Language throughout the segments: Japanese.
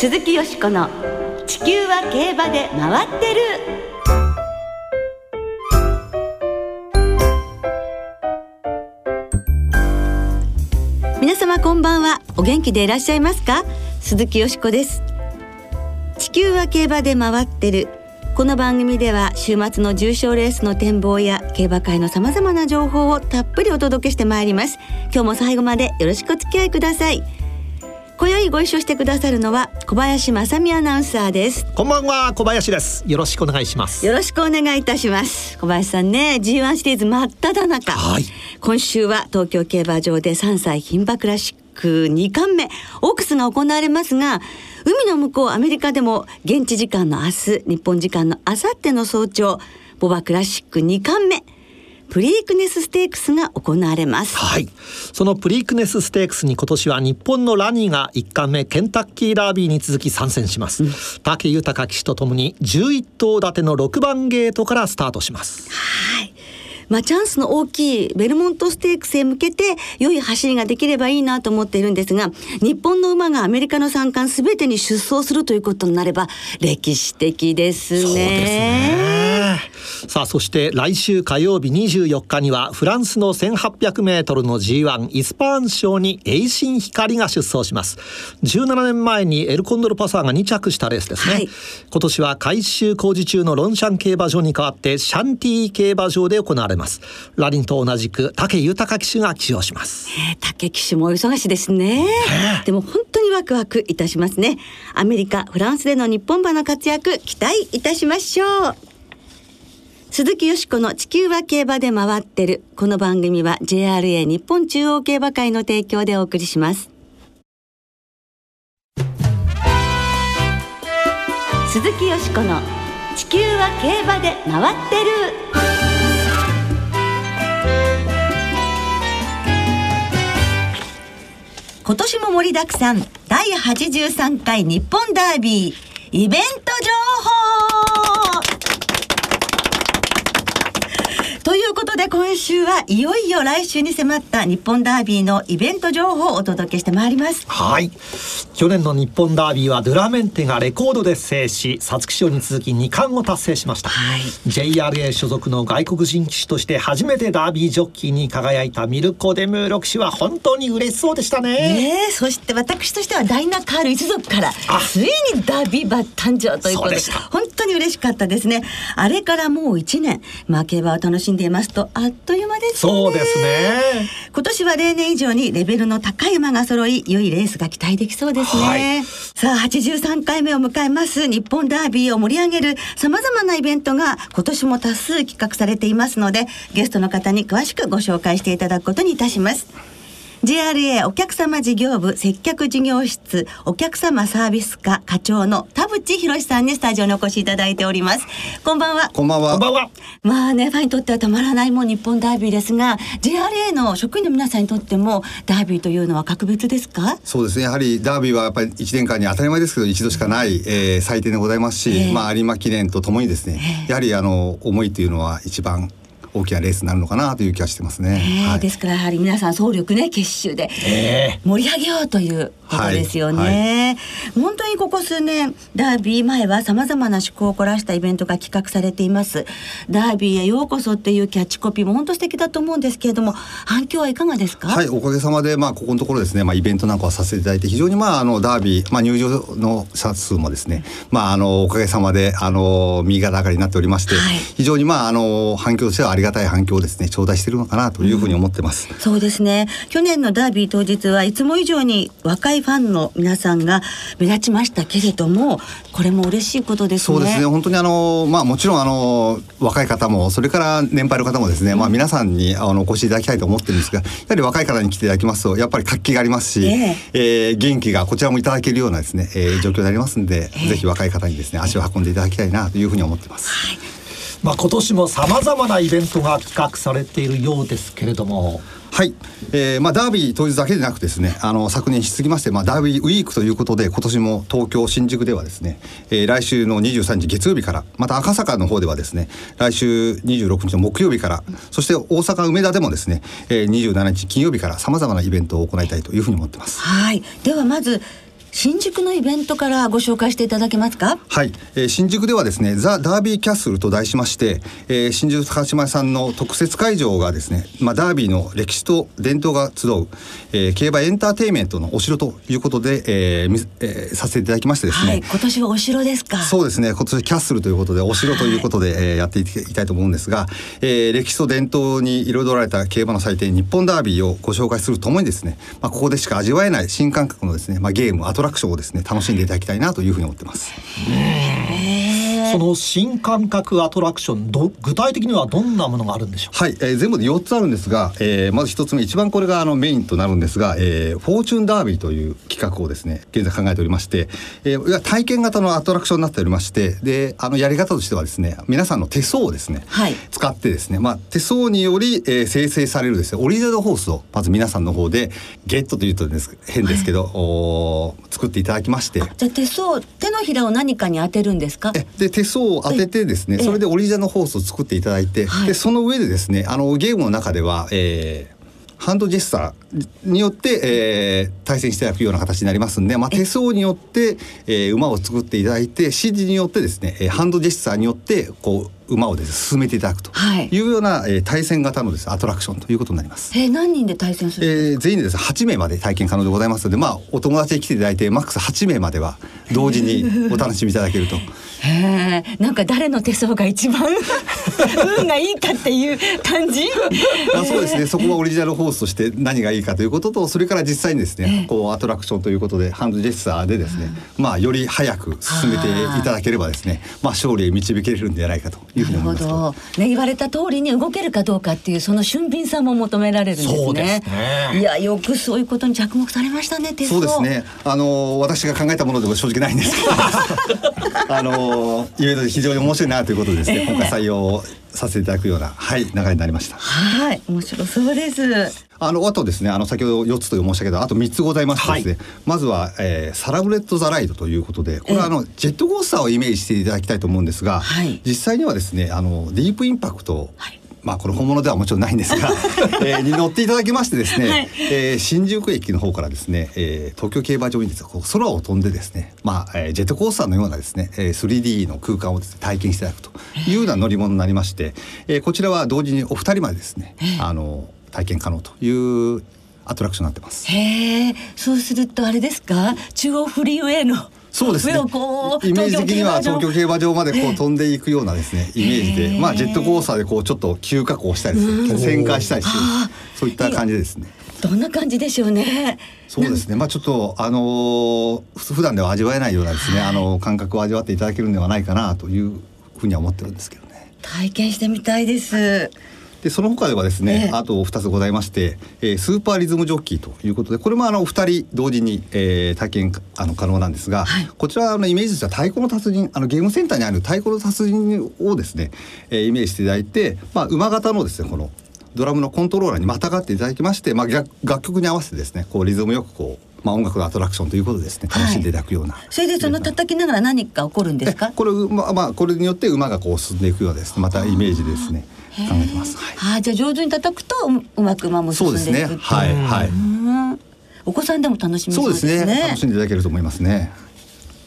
鈴木よしこの「地球は競馬で回ってる」皆様こんばんは。お元気でいらっしゃいますか？鈴木よしこです。地球は競馬で回ってる。この番組では週末の重賞レースの展望や競馬界のさまざまな情報をたっぷりお届けしてまいります。今日も最後までよろしくお付き合いください。今宵ご一緒してくださるのは小林正美アナウンサーです。こんばんは小林です。よろしくお願いします。よろしくお願いいたします。小林さんね G1 シリーズ真っ只中、はい、今週は東京競馬場で3歳牝馬クラシック2冠目オークスが行われますが海の向こうアメリカでも現地時間の明日日本時間の明後日の早朝ボバクラシック2冠目プリークネスステークスが行われます。はい。そのプリークネスステークスに今年は日本のラニーが1冠目ケンタッキーダービーに続き参戦します、うん、武豊騎手とともに11頭立ての6番ゲートからスタートします。はいまあ、チャンスの大きいベルモントステークスへ向けて良い走りができればいいなと思っているんですが日本の馬がアメリカの三冠すべてに出走するということになれば歴史的ですね。そうですね。さあそして来週火曜日24日にはフランスの1800メートルの G1 イスパーン賞にエイシン光が出走します。17年前にエルコンドルパサーが2着したレースですね、はい、今年は改修工事中のロンシャン競馬場に代わってシャンティ競馬場で行われますラリンと同じく武豊騎手が起用します、えー、武騎手もお忙しいですね、えー、でも本当にワクワクいたしますねアメリカフランスでの日本馬の活躍期待いたしましょう鈴木よしこの地球は競馬で回ってる。この番組は JRA 日本中央競馬会の提供でお送りします。鈴木よしこの地球は競馬で回ってる。今年も盛りだくさん。第83回日本ダービー。イベント情報。ということで今週はいよいよ来週に迫った日本ダービーのイベント情報をお届けしてまいります。はい。去年の日本ダービーはドゥラメンテがレコードで制し皐月賞に続き2冠を達成しました、はい、JRA 所属の外国人騎手として初めてダービージョッキーに輝いたミルコ・デムーロ騎手は本当に嬉しそうでしたね。ねそして私としてはダイナカール一族からついにダービー馬誕生ということで本当に嬉しかったですね。あれからもう1年負け馬を楽しんでいますとあっという間です、ね、そうですね。今年は例年以上にレベルの高い馬が揃い良いレースが期待できそうですね、はい、さあ83回目を迎えます。日本ダービーを盛り上げる様々なイベントが今年も多数企画されていますのでゲストの方に詳しくご紹介していただくことにいたします JRA お客様事業部接客事業室お客様サービス課課長の田淵博さんにスタジオにお越しいただいております。こんばんは。こんばんは。こんばんは。まあねファンにとってはたまらないもん日本ダービーですが JRA の職員の皆さんにとってもダービーというのは格別ですか？そうですね。やはりダービーはやっぱり1年間に当たり前ですけど一度しかない、えー、祭典でございますし、えー、まあ有馬記念とともにですね、えー、やはりあの思いというのは一番大きなレースになるのかなという気がしてますね。えーはい、ですからやはり皆さん総力ね結集で盛り上げようということですよね。はいはい、本当にここ数年ダービー前はさまざまな趣向を凝らしたイベントが企画されています。ダービーへようこそっていうキャッチコピーも本当素敵だと思うんですけれども反響はいかがですか？はいおかげさまでまあここのところですねまあイベントなんかをさせていただいて非常にまああのダービーまあ入場の者数もですねまああのおかげさまであの右肩上がりになっておりまして、非常にまああの反響としてはありがたい反響をですね頂戴しているのかなというふうに思ってます、うん、そうですね。去年のダービー当日はいつも以上に若いファンの皆さんが目立ちましたけれどもこれも嬉しいことですね。そうですね。本当にあのまあもちろんあの若い方もそれから年配の方もですね、うん、まあ皆さんにあのお越しいただきたいと思ってるんですがやはり若い方に来ていただきますとやっぱり活気がありますし、えー、えー、元気がこちらもいただけるようなですね、えー、状況になりますんで、えー、ぜひ若い方にですね足を運んでいただきたいなというふうに思ってます。はいまあ、今年もさまざまなイベントが企画されているようですけれども。はい、えーまあ、ダービー当日だけでなくですねあの昨年に続きまして、まあ、ダービーウィークということで今年も東京新宿ではですね、えー、来週の23日月曜日からまた赤坂の方ではですね来週26日の木曜日からそして大阪梅田でもですね、えー、27日金曜日からさまざまなイベントを行いたいというふうに思ってます。はいではまず新宿のイベントからご紹介していただけますか？はい、えー、新宿ではですねザ・ダービーキャッスルと題しまして、えー、新宿高島さんの特設会場がですね、まあ、ダービーの歴史と伝統が集う、えー、競馬エンターテインメントのお城ということで、えーえー、させていただきましてですね、はい、今年はお城ですか？そうですね。今年キャッスルということでお城ということで、はい、えー、やっていきたいと思うんですが、えー、歴史と伝統に彩られた競馬の祭典日本ダービーをご紹介するともにですね、まあ、ここでしか味わえない新感覚のですね、まあ、ゲームアトラクションをですね楽しんでいただきたいなというふうに思ってます。その新感覚アトラクションど具体的にはどんなものがあるんでしょう？はい、えー、全部で4つあるんですが、えー、まず1つ目一番これがあのメインとなるんですが、えー、フォーチュンダービーという企画をですね現在考えておりまして、えー、体験型のアトラクションになっておりましてであのやり方としてはですね皆さんの手相をですね、はい、使ってですね、まあ、手相により、えー、生成されるですねオリジナルホースをまず皆さんの方でゲットというとです変ですけど、はい、お作っていただきまして。じゃあ手相手のひらを何かに当てるんですか？で手相を当ててですねそれでオリジナルのホースを作っていただいて、でその上でですねあのゲームの中では、えー、ハンドジェスチャーによって、えー、対戦していただくような形になりますんで、まあ、手相によって、えー、馬を作っていただいて指示によってですねハンドジェスチャーによってこう馬をです、ね、進めていただくとい。うような、はい、えー、対戦型のです、ね、アトラクションということになります。えー、何人で対戦するえー、全員でです、ね、8名まで体験可能でございますので、まあ、お友達に来ていただいてマックス8名までは同時に お楽しみいただけると。へえ、なんか誰の手相が一番 運がいいかっていう感じ？あそうですね。そこはオリジナルホースとして何がいいかということとそれから実際にですね、こうアトラクションということでハンドジェスチャーでですね、まあより早く進めていただければですねまあ勝利へ導けれるんじゃないかというふうに思いますね言われた通りに動けるかどうかっていうその俊敏さも求められるんですね、ね、いやよくそういうことに着目されましたねそうですね。あの私が考えたものでも正直ないんですけど。あのイベントで非常に面白いなということでですね、今回採用させていただくようなはい流れになりました。はい面白そうです。あのあとですねあの先ほど4つと申したけどあと3つございましてですね、はい、まずは、えー、サラブレッド・ザ・ライドということでこれはあの、ジェットコースターをイメージしていただきたいと思うんですが、はい、実際にはですねあのディープインパクト、はいまあこれ本物ではもちろんないんですが、えー、に乗っていただきましてですね、はい、えー、新宿駅の方からですね、えー、東京競馬場にですこう空を飛んでですね、まあ、えー、ジェットコースターのようなですね、えー、3D の空間をです、ね、体験していただくというような乗り物になりまして、えー、こちらは同時にお二人までですね、あの体験可能というアトラクションになってます。へえ、そうするとあれですか、中央フリーウェイのそうですね。イメージ的には東京競馬場までこう飛んでいくようなですね、イメージで、まあジェットコースターでこうちょっと急下降したりですね、旋回したりして、そういった感じですね。どんな感じでしょうね。そうですね。まあちょっとあのー、普段では味わえないようなですね、あの感覚を味わっていただけるんではないかなというふうには思ってるんですけどね。体験してみたいです。でその他ではですね、えー、あと2つございまして、えー、スーパーリズムジョッキーということでこれもあの2人同時に、えー、体験あの可能なんですが、はい、こちらのイメージとしては太鼓の達人あのゲームセンターにある太鼓の達人をですね、えー、イメージしていただいて、まあ、馬型のですねこのドラムのコントローラーにまたがっていただきまして、まあ、楽曲に合わせてですねこうリズムよくこうまあ、音楽のアトラクションということですね楽しんでいただくような、はい、それでその叩きながら何か起こるんですか？これ,、まあまあ、これによって馬がこう進んでいくようですまたイメージですね考えてます。はい、あじゃあ上手に叩くとうまく馬も進んでいくそうですね。はいはい。お子さんでも楽しみそうですね。楽しんでいただけると思いますね。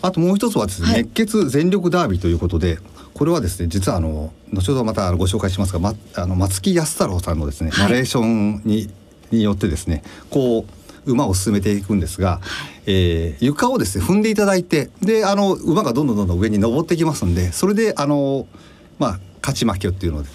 あともう一つはですね、はい、熱血全力ダービーということで、これはですね実はあの後ほどまたご紹介しますが、ま、あの松木安太郎さんのですね、ナレーションにによってですねこう馬を進めていくんですが、えー、床をですね踏んでいただいてであの馬がどんどんどんどん上に登っていきますんでそれであのまあ勝ち負けっていうので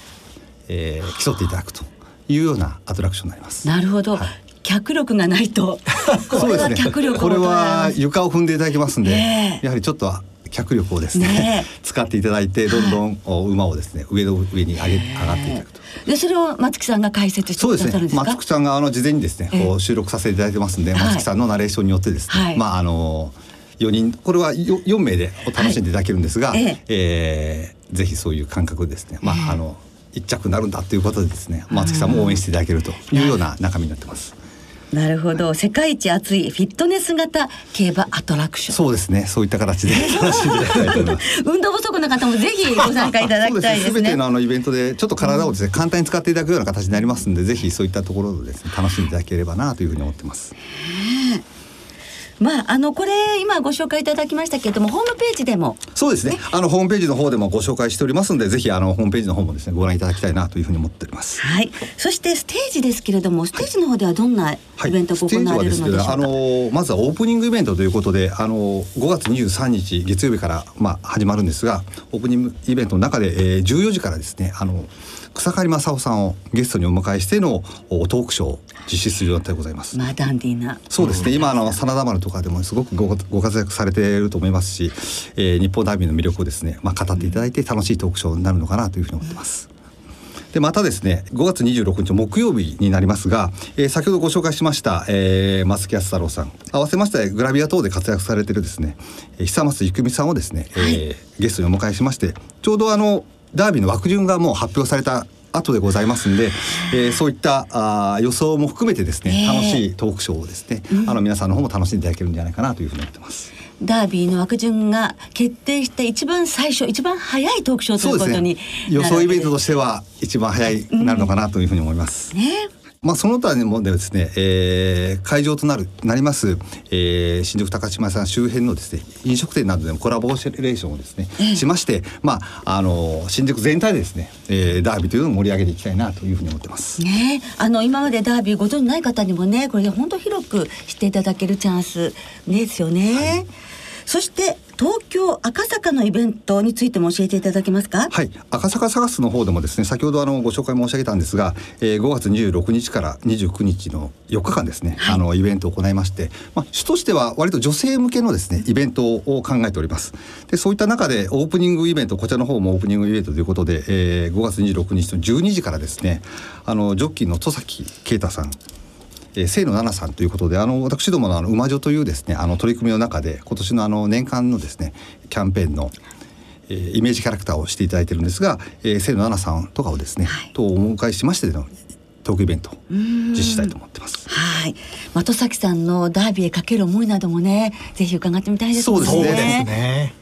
えー、競っていただくというようなアトラクションになります。なるほど、はい、脚力がないと そうですね。これは床を踏んでいただきますんで、ね、やはりちょっと脚力をですね、ね、使っていただいてどんどん馬をですね上の上に上げ上がっていただくと。でそれを松木さんが解説してくださるんですか？松木さんがあの事前にですね、こう収録させていただいてますんで、松木さんのナレーションによってですね、はい、まああの4人これは 4, 4名で楽しんでいただけるんですが、はい、ええ。ー、ぜひそういう感覚ですね、まああの一着になるんだということでですね松木さんも応援していただけるというような中身になってます。なるほど、世界一熱いフィットネス型競馬アトラクション。そうですね、そういった形で楽しんでいただきたいと思います。運動不足の方もぜひご参加いただきたいですね。すべてのあのイベントでちょっと体をですね、簡単に使っていただくような形になりますんで、ぜひそういったところでですね、楽しんでいただければなというふうに思ってます。まあ、あのこれ今ご紹介いただきましたけれどもホームページでも。そうですね、ね、あのホームページの方でもご紹介しておりますのでぜひあのホームページの方もですねご覧いただきたいなというふうに思っております。はい。そしてステージですけれどもステージの方ではどんなイベントが行われるのでしょうか、はい、あのまずはオープニングイベントということであの5月23日月曜日から、まあ、始まるんですがオープニングイベントの中で、えー、14時からですねあの草刈正雄さんをゲストにお迎えしてのトークショーを実施する予定でございます。まあダンディーな。そうですね。今あの真田丸とかでもすごくごご活躍されていると思いますし、えー、日本ダービーの魅力をですね、まあ語っていただいて楽しいトークショーになるのかなというふうに思ってます。でまたですね5月26日木曜日になりますが、えー、先ほどご紹介しました、えー、松木安太郎さん合わせましてグラビア等で活躍されているですね久松郁美さんをですね、はい、えー、ゲストにお迎えしましてちょうどあのダービーの枠順がもう発表された後でございますんで、えー、そういったあ予想も含めてですね、楽しいトークショーをですね、うん、あの皆さんの方も楽しんでいただけるんじゃないかなというふうに思ってます。ダービーの枠順が決定して一番最初一番早いトークショーということに、ね、予想イベントとしては一番早いなるのかなというふうに思います。うん、ねまあ、その他にもですね、えー、会場となるなります、えー、新宿高島さん周辺のですね飲食店などでもコラボレーションをですね、えー、しまして、まあ、あの新宿全体でですね、えー、ダービーというのを盛り上げていきたいなというふうに思ってます。ね、あの今までダービーご存じない方にもねこれ本当広く知っていただけるチャンスですよね。はいそして東京赤坂のイベントについても教えていただけますか？はい。赤坂サガスの方でもですね先ほどあのご紹介申し上げたんですが、えー、5月26日から29日の4日間ですね、はい、あのイベントを行いまして、まあ、主としては割と女性向けのですねイベントを考えております。でそういった中でオープニングイベントこちらの方もオープニングイベントということで、えー、5月26日の12時からですねあのジョッキーの戸崎啓太さんえー、清野奈々さんということであの私どものあの馬女というですねあの取り組みの中で今年のあの年間のですねキャンペーンのえー、イメージキャラクターをしていただいてるんですが、えー、清野奈々さんとかをですね、はい、とお迎えしましてのトークイベントを実施したいと思ってます。はい。的崎さんのダービーへかける思いなどもね、ぜひ伺ってみたいですね。そうですね。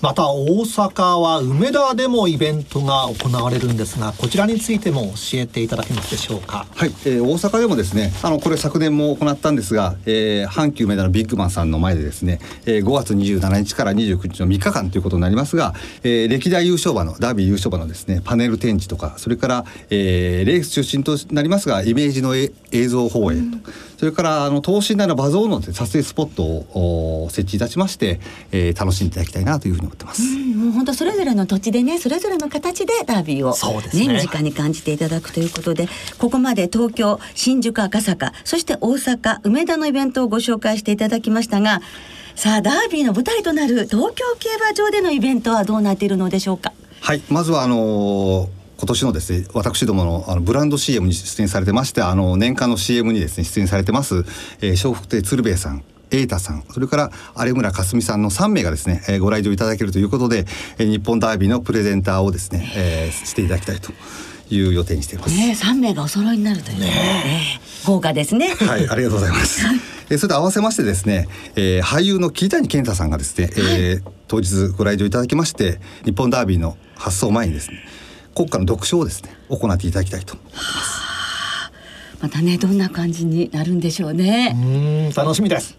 また大阪は梅田でもイベントが行われるんですがこちらについても教えていただけますでしょうか？はい、えー、大阪でもですねあのこれ昨年も行ったんですが、えー、阪急梅田のビッグマンさんの前でですね、えー、5月27日から29日の3日間ということになりますが、えー、歴代優勝馬のダービー優勝馬のですねパネル展示とかそれから、えー、レース中心となりますがイメージの映像放映と、うんそれからあの等身大の馬像の撮影スポットを設置いたしまして、えー、楽しんでいただきたいなというふうに思ってます。うん、もう本当それぞれの土地でねそれぞれの形でダービーをね、ね身近に感じていただくということでここまで東京新宿赤坂そして大阪梅田のイベントをご紹介していただきましたがさあダービーの舞台となる東京競馬場でのイベントはどうなっているのでしょうか？はいまずはあのー今年のですね私どものあのブランド CM に出演されてましてあの年間の CM にですね出演されてます、えー、笑福亭鶴瓶さん瑛太さんそれから有村架純さんの3名がですね、えー、ご来場いただけるということで、えー、日本ダービーのプレゼンターをですね、えー、していただきたいという予定にしています。ね、3名がお揃いになるというね、ね豪華ですね。はい、ありがとうございます。えそれと合わせましてですね、えー、俳優の桐谷健太さんがですね、えー、当日ご来場いただきまして日本ダービーの発送前にですね国家の読書をですね行っていただきたいと思います。またねどんな感じになるんでしょうね。う楽しみです。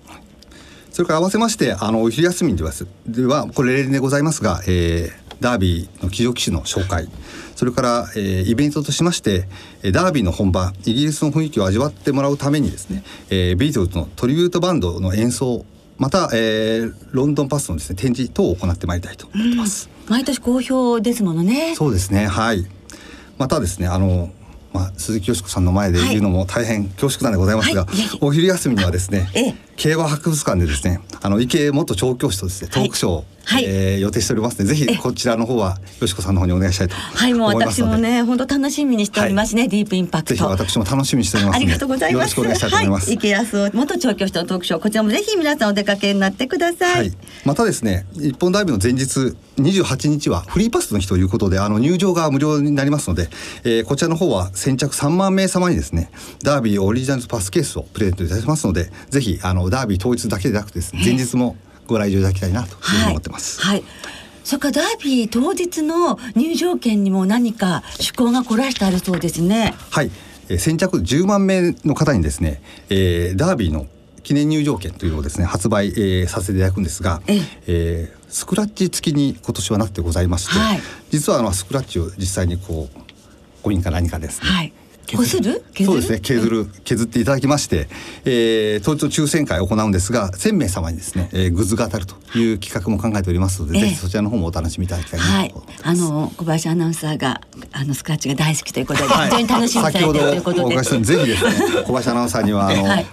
それから合わせましてあのお昼休みではではこれ例年でございますが、えー、ダービーの騎乗騎士の紹介それから、えー、イベントとしましてダービーの本場イギリスの雰囲気を味わってもらうためにですね、えー、ビートルズのトリビュートバンドの演奏また、えー、ロンドンパスのですね展示等を行ってまいりたいと思ってます。毎年好評ですものね。そうですね。はい。またですね、あの。まあ、鈴木よしこさんの前で言うのも大変恐縮なんでございますが、はい、お昼休みにはですね、ええ、競馬博物館でですねあの池元調教師とですねトークショー、はいはい、えー、予定しておりますのでぜひこちらの方はよしこさんの方にお願いしたいとはいもう私もね本当楽しみにしておりますね、はい、ディープインパクト。ぜひ私も楽しみにしておりますありがとうございます。よろしくお願いしたいと思います、はい、池安元調教師のトークショーこちらもぜひ皆さんお出かけになってください、はい、またですね日本ダイブの前日28日はフリーパスの日ということであの入場が無料になりますので、えー、こちらの方は先着3万名様にですねダービーオリジナルパスケースをプレゼントいたしますのでぜひあのダービー当日だけでなくですね前日もご来場いただきたいなというふうに思ってます。はい、はいそれからダービー当日の入場券にも何か趣向が凝らしてあるそうですね。はい、えー、先着10万名の方にですね、えー、ダービーの記念入場券というのをですね発売、えー、させていただくんですが、ええ。ー、スクラッチ付きに今年はなってございまして、はい、実はあのスクラッチを実際にこうコインか何かですね、はいこする？そうですね。削る削っていただきまして、えー、当日抽選会を行うんですが1000名様にですね、えー、グッズが当たるという企画も考えておりますので、えー、ぜひそちらの方もお楽しみいただきたいなと、はい、あの小林アナウンサーがあのスクラッチが大好きということで、非常に楽しみにされてるということで、はい、ぜひですね 小林アナウンサーにはあの、はい、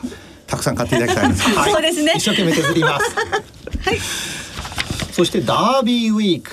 たくさん買っていただきたいはい、そうですね。一生懸命削ります。はい。そしてダービーウィーク。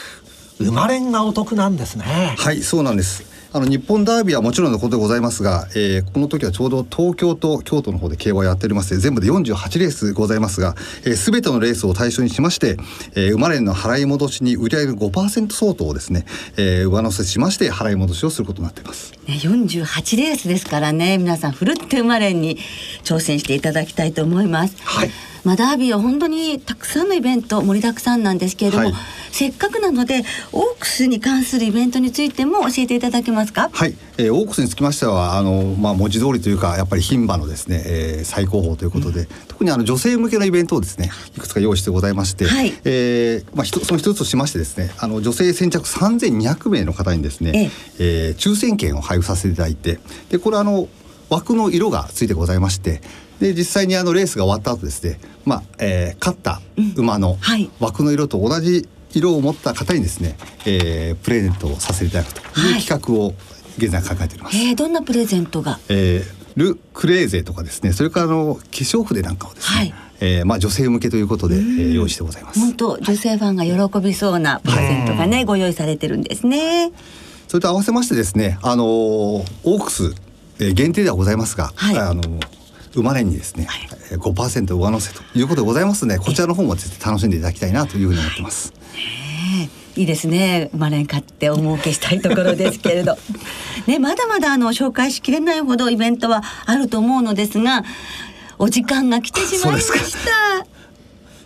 生まれんがお得なんですね。はいそうなんですあの日本ダービーはもちろんのことでございますが、えー、この時はちょうど東京と京都の方で競馬をやっておりまして全部で48レースございますが、えー、全てのレースを対象にしまして、えー、生まれの払い戻しに売り上げ5%相当をですね、えー、上乗せしまして払い戻しをすることになっています。ね、48レースですからね皆さんふるって生まれに挑戦していただきたいと思います。はい。まあ、ダービーは本当にたくさんのイベント盛りだくさんなんですけれども、はい、せっかくなのでオークスに関するイベントについても教えていただけますか？はい、えー、オークスにつきましてはあの、まあ、文字通りというかやっぱり牝馬のですね、えー、最高峰ということで、うん、特にあの女性向けのイベントをですねいくつか用意してございまして、はい。えーまあ、その一つとしましてですねあの女性先着3200名の方にですね、ええ。えー、抽選券を配布させていただいてでこれあの枠の色がついてございましてで実際にあのレースが終わった後ですね、まあえー、勝った馬の枠の色と同じ色を持った方にですね、えー、プレゼントをさせていただくという企画を現在考えております。はい、えー、どんなプレゼントが、えー、ル・クレーゼとかですねそれからあの化粧筆なんかをですね、はい。えー、まあ女性向けということで、えー、用意してございます。本当女性ファンが喜びそうなプレゼントがね、はい、ご用意されてるんですね。それと合わせましてですね、あのオークス、えー、限定ではございますが、はい、あの生まれにですね、はい、5%上乗せということでございますのでこちらの方も絶対楽しんでいただきたいなというふうに思ってます。いいですね。生まれんかってお儲けしたいところですけれど。ねまだまだあの紹介しきれないほどイベントはあると思うのですがお時間が来てしまいました。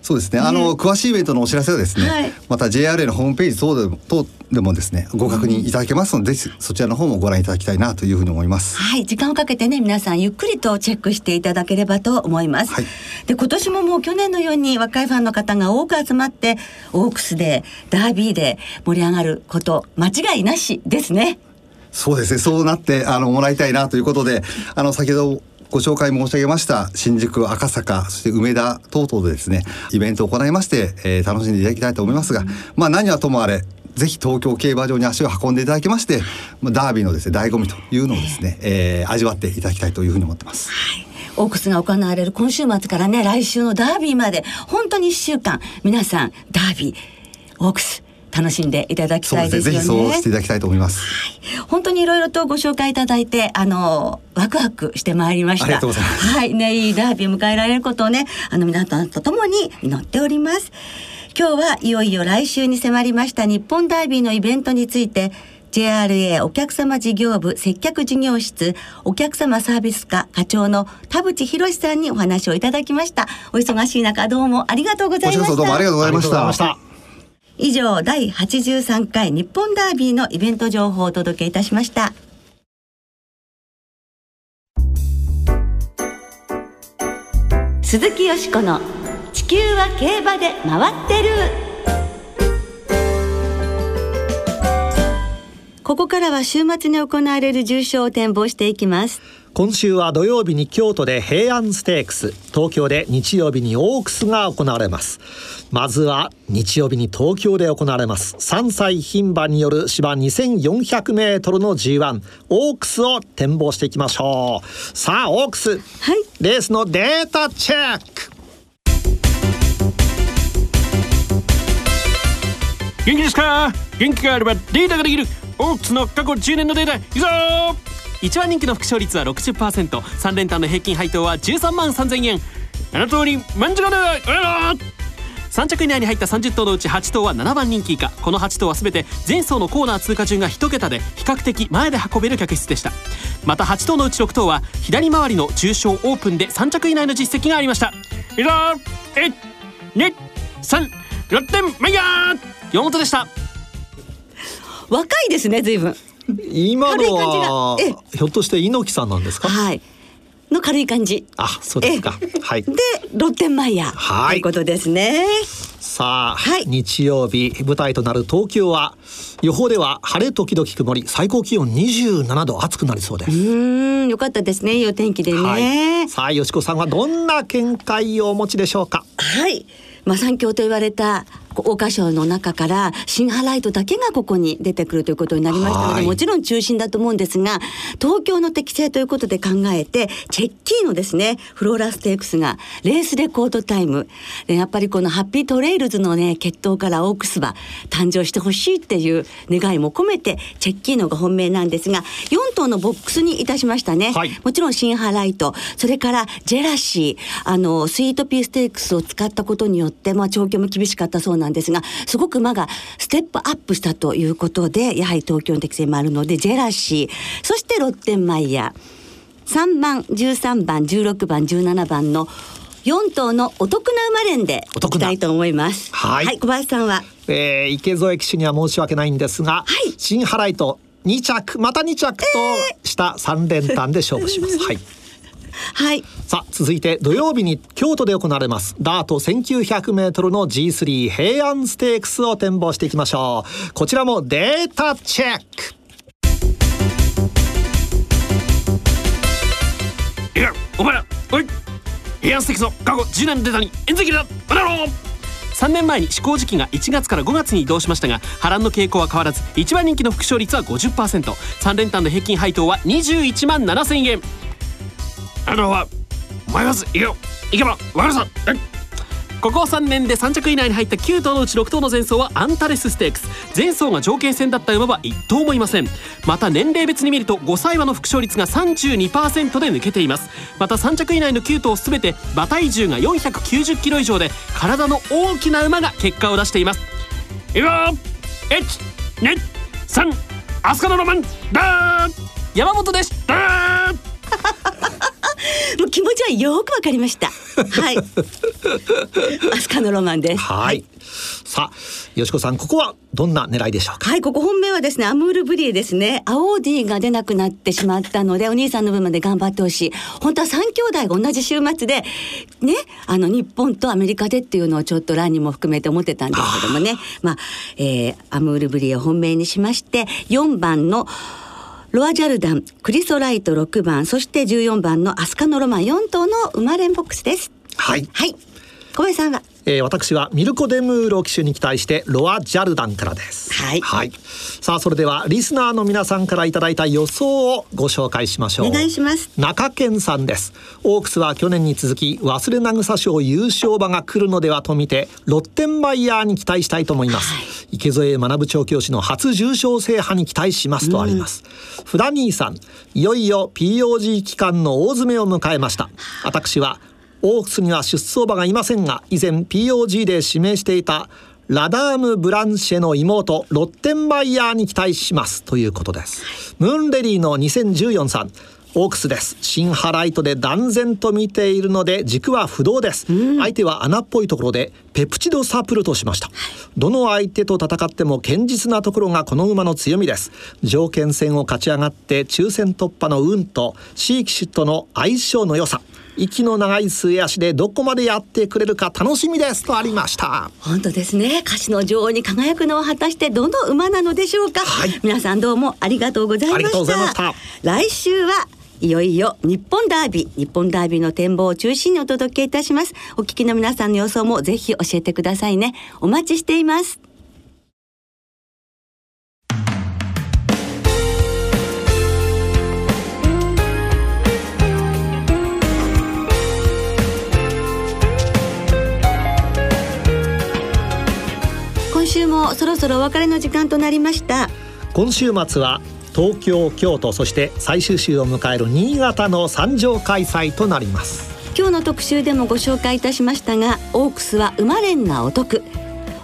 そうですね。あの、詳しいイベントのお知らせはですね、はい、また JRA のホームページ等でも等でもですね、ご確認いただけますので、ぜひそちらの方もご覧いただきたいなというふうに思います。はい、時間をかけてね、皆さんゆっくりとチェックしていただければと思います。はい、で、今年ももう去年のように若いファンの方が多く集まって、オークスでダービーで盛り上がること間違いなしですね。そうですね。そうなってあのもらいたいなということで、あの先ほどご紹介申し上げました新宿赤坂そして梅田等々でですねイベントを行いまして、えー、楽しんでいただきたいと思いますが、まあ何はともあれぜひ東京競馬場に足を運んでいただきましてダービーのですね醍醐味というのをですね、えー、味わっていただきたいというふうに思ってます。はいオークスが行われる今週末からね来週のダービーまで本当に1週間皆さんダービーオークス楽しんでいただきたいですよね。ぜひそうしていただきたいと思います。はい、本当にいろいろとご紹介いただいて、あのワクワクしてまいりました。はい、ね、いいダービーを迎えられることをね、あの皆さんと共に祈っております。今日はいよいよ来週に迫りました日本ダービーのイベントについて。JRA お客様事業部接客事業室お客様サービス課課長の田淵博さんにお話をいただきました。お忙しい中どうもありがとうございました。どうもありがとうございました。以上第83回日本ダービーのイベント情報をお届けいたしました。鈴木よしこの地球は競馬で回ってる。ここからは週末に行われる重賞を展望していきます。今週は土曜日に京都で平安ステークス。東京で日曜日にオークスが行われます。まずは日曜日に東京で行われます。3歳牝馬による芝2400メートルの G1 オークスを展望していきましょう。さあオークス、はい、レースのデータチェック元気ですか？元気があればデータができるオークスの過去10年のデータいくぞ！1番人気の副勝率は 60%3 連単の平均配当は13万3000円。あなたに満足だ3着以内に入った30頭のうち8頭は7番人気以下。この8頭は全て前走のコーナー通過順が1桁で比較的前で運べる客室でした。また8頭のうち6頭は左回りの重賞オープンで3着以内の実績がありました。いざ123楽天マイヤー山本でした。若いですね随分。今のはひょっとして猪木さんなんですか？はい。の軽い感じ。あ、そうですか。はい。で、ロッテンマイヤー。はい。ということですね。さあ、はい、日曜日舞台となる東京は予報では晴れ時々曇り最高気温27度暑くなりそうです。うんよかったですねいいお天気でね、はい、さあよしこさんはどんな見解をお持ちでしょうか？はい。まあ三強と言われた桜花賞の中からシンハライトだけがここに出てくるということになりましたので、もちろん中心だと思うんですが、東京の適正ということで考えて、チェッキーのですね、フローラステークスがレースレコードタイム。でやっぱりこのハッピートレイルズのね、決闘からオークス馬誕生してほしいっていう願いも込めて、チェッキーのが本命なんですが、4頭のボックスにいたしましたね。はい、もちろんシンハライト、それからジェラシー、あの、スイートピーステークスを使ったことによって、まあ調教も厳しかったそうなんですが、すごく馬がステップアップしたということで、やはり東京の適性もあるので、ジェラシー、そしてロッテンマイヤー、3番、13番、16番、17番の4頭のお得な馬連でいきたいと思います。はい、はい、小林さんは？えー、池添騎手には申し訳ないんですが、はい、新払いと2着また2着とした3連単で勝負します。えー、はい。はい。さあ続いて土曜日に京都で行われますダート1900メートルの G3 平安ステークスを展望していきましょう。こちらもデータチェック。いや、お前ら、おい。平安ステークスの過去10年データに演説だ。バナロー。3年前に施行時期が1月から5月に移動しましたが波乱の傾向は変わらず1番人気の副勝率は 50%3 連単の平均配当は21万7000円あのは迷わず行けよ。行けば分かるさここ3年で3着以内に入った9頭のうち6頭の前走はアンタレスステークス。前走が条件戦だった馬は1頭もいません。また年齢別に見ると5歳馬の副勝率が32%で抜けています。また3着以内の9頭全て馬体重が490キロ以上で体の大きな馬が結果を出しています。いくよ123飛鳥のロマンだ山本でしたもう気持ちはよくわかりました。はい。アスカのロマンです。はい。さあ、よしこさん、ここはどんな狙いでしょうか？はい、ここ本命はですね、アムールブリエですね。アオーディが出なくなってしまったので、お兄さんの分まで頑張ってほしい。本当は三兄弟が同じ週末で、ね、あの日本とアメリカでっていうのをちょっと欄にも含めて思ってたんですけどもね。まあ、えー、アムールブリエを本命にしまして、4番のロア・ジャルダン、クリソライト6番、そして14番のアスカノロマン4頭の馬連ボックスです。はい。はい。小林さんはえー、私はミルコ・デムーロ騎手に期待してロア・ジャルダンからです。はい。はい。さあそれではリスナーの皆さんからいただいた予想をご紹介しましょう。お願いします。中堅さんです。オークスは去年に続き忘れなさ賞優勝馬が来るのではと見てロッテンマイヤーに期待したいと思います。はい、池添学調教師の初重賞制覇に期待しますとあります。うん、フラニーさん、いよいよ POG 期間の大詰めを迎えました。私はオークスには出走馬がいませんが以前 POG で指名していたラダーム・ブランシェの妹ロッテンバイヤーに期待します。ということです。ムーンレディの2014さん。オークスです。新ハライトで断然と見ているので軸は不動です、うん、相手は穴っぽいところでペプチドサプルとしました。どの相手と戦っても堅実なところがこの馬の強みです。条件戦を勝ち上がって抽選突破の運とシーキシの相性の良さ息の長い末足でどこまでやってくれるか楽しみですとありました。本当ですね。歌手の女王に輝くのは果たしてどの馬なのでしょうか、はい、皆さんどうもありがとうございました。来週はいよいよ日本ダービー。日本ダービーの展望を中心にお届けいたします。お聞きの皆さんの予想もぜひ教えてくださいね。お待ちしていますそろそろお別れの時間となりました。今週末は東京京都そして最終週を迎える新潟の参上開催となります。今日の特集でもご紹介いたしましたがオークスは馬連がお得。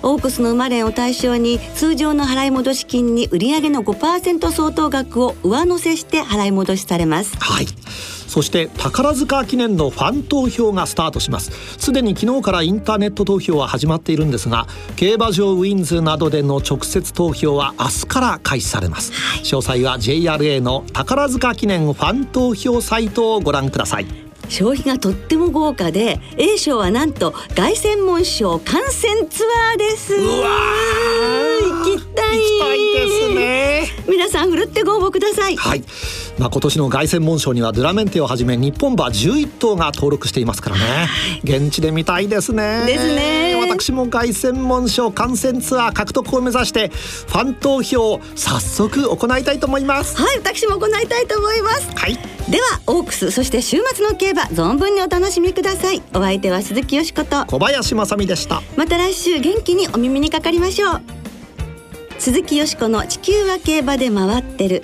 オークスの馬連を対象に通常の払い戻し金に売上の5%相当額を上乗せして払い戻しされます。はいそして宝塚記念のファン投票がスタートします。すでに昨日からインターネット投票は始まっているんですが競馬場ウィンズなどでの直接投票は明日から開始されます、はい、詳細は JRA の宝塚記念ファン投票サイトをご覧ください。消費がとっても豪華で A 賞はなんと凱旋門賞観戦ツアーです。うわ行きたい。行きたいですね。皆さんふるってご応募ください。はいまあ、今年の凱旋門賞にはドゥラメンテをはじめ日本馬11頭が登録していますからね。現地で見たいですね。ですね。私も凱旋門賞観戦ツアー獲得を目指してファン投票早速行いたいと思います。はい私も行いたいと思います。はい。ではオークスそして週末の競馬存分にお楽しみください。お相手は鈴木よしこと。小林正美でした。また来週元気にお耳にかかりましょう。鈴木よしこの地球は競馬で回ってる